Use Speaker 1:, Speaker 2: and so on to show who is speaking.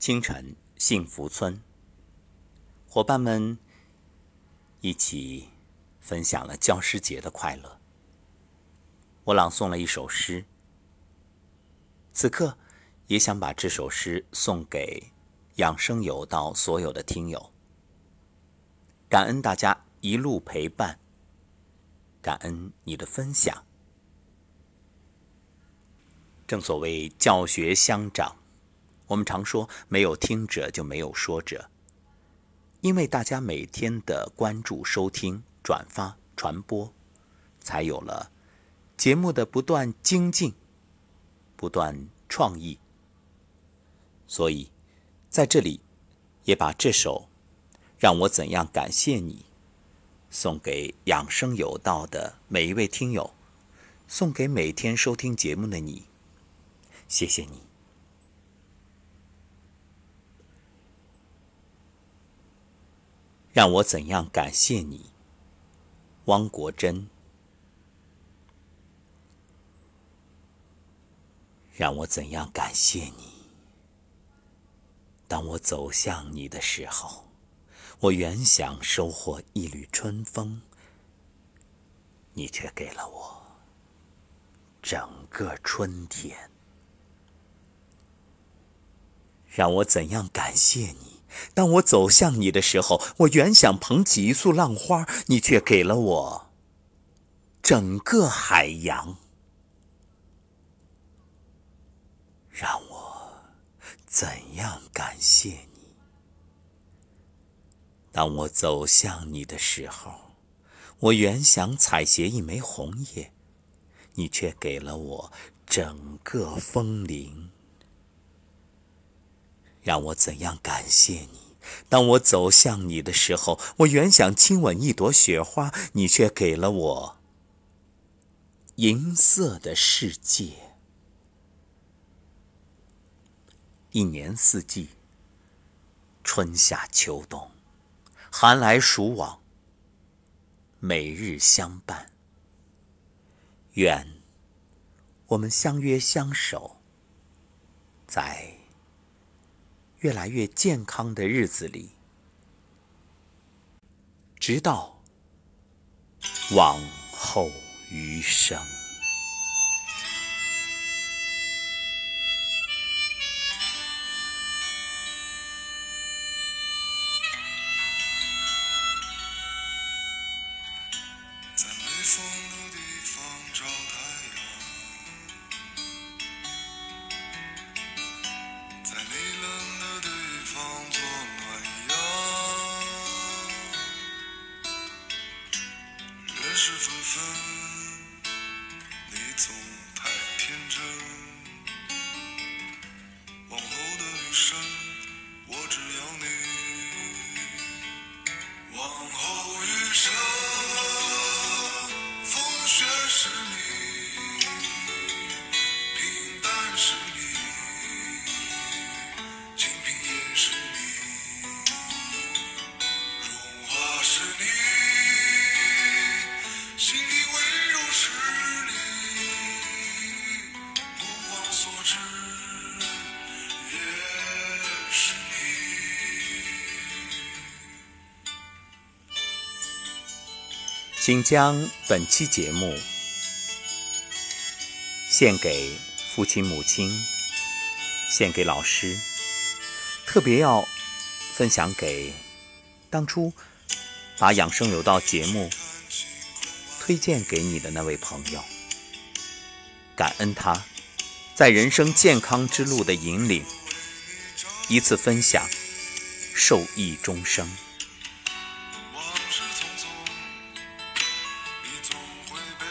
Speaker 1: 清晨，幸福村伙伴们一起分享了教师节的快乐。我朗诵了一首诗，此刻也想把这首诗送给养生有道所有的听友。感恩大家一路陪伴，感恩你的分享。正所谓教学相长，我们常说没有听者就没有说者，因为大家每天的关注、收听、转发、传播，才有了节目的不断精进、不断创意。所以，在这里也把这首《让我怎样感谢你》送给养生有道的每一位听友，送给每天收听节目的你。谢谢你，让我怎样感谢你，汪国真？让我怎样感谢你？当我走向你的时候，我原想收获一缕春风，你却给了我整个春天。让我怎样感谢你？当我走向你的时候，我原想捧起一束浪花，你却给了我整个海洋。让我怎样感谢你？当我走向你的时候，我原想采撷一枚红叶，你却给了我整个枫林。让我怎样感谢你？当我走向你的时候，我原想亲吻一朵雪花，你却给了我银色的世界。一年四季，春夏秋冬，寒来暑往，每日相伴。愿我们相约相守，在。越来越健康的日子里，直到往后余生。
Speaker 2: 在没风的地方找人事纷纷你总太天真往后的余生我只要你往后余生风雪是你平淡是你。
Speaker 1: 请将本期节目献给父亲、母亲，献给老师，特别要分享给当初把《养生有道》节目推荐给你的那位朋友，感恩他在人生健康之路的引领一次分享受益终生。
Speaker 2: 往事匆匆你总会被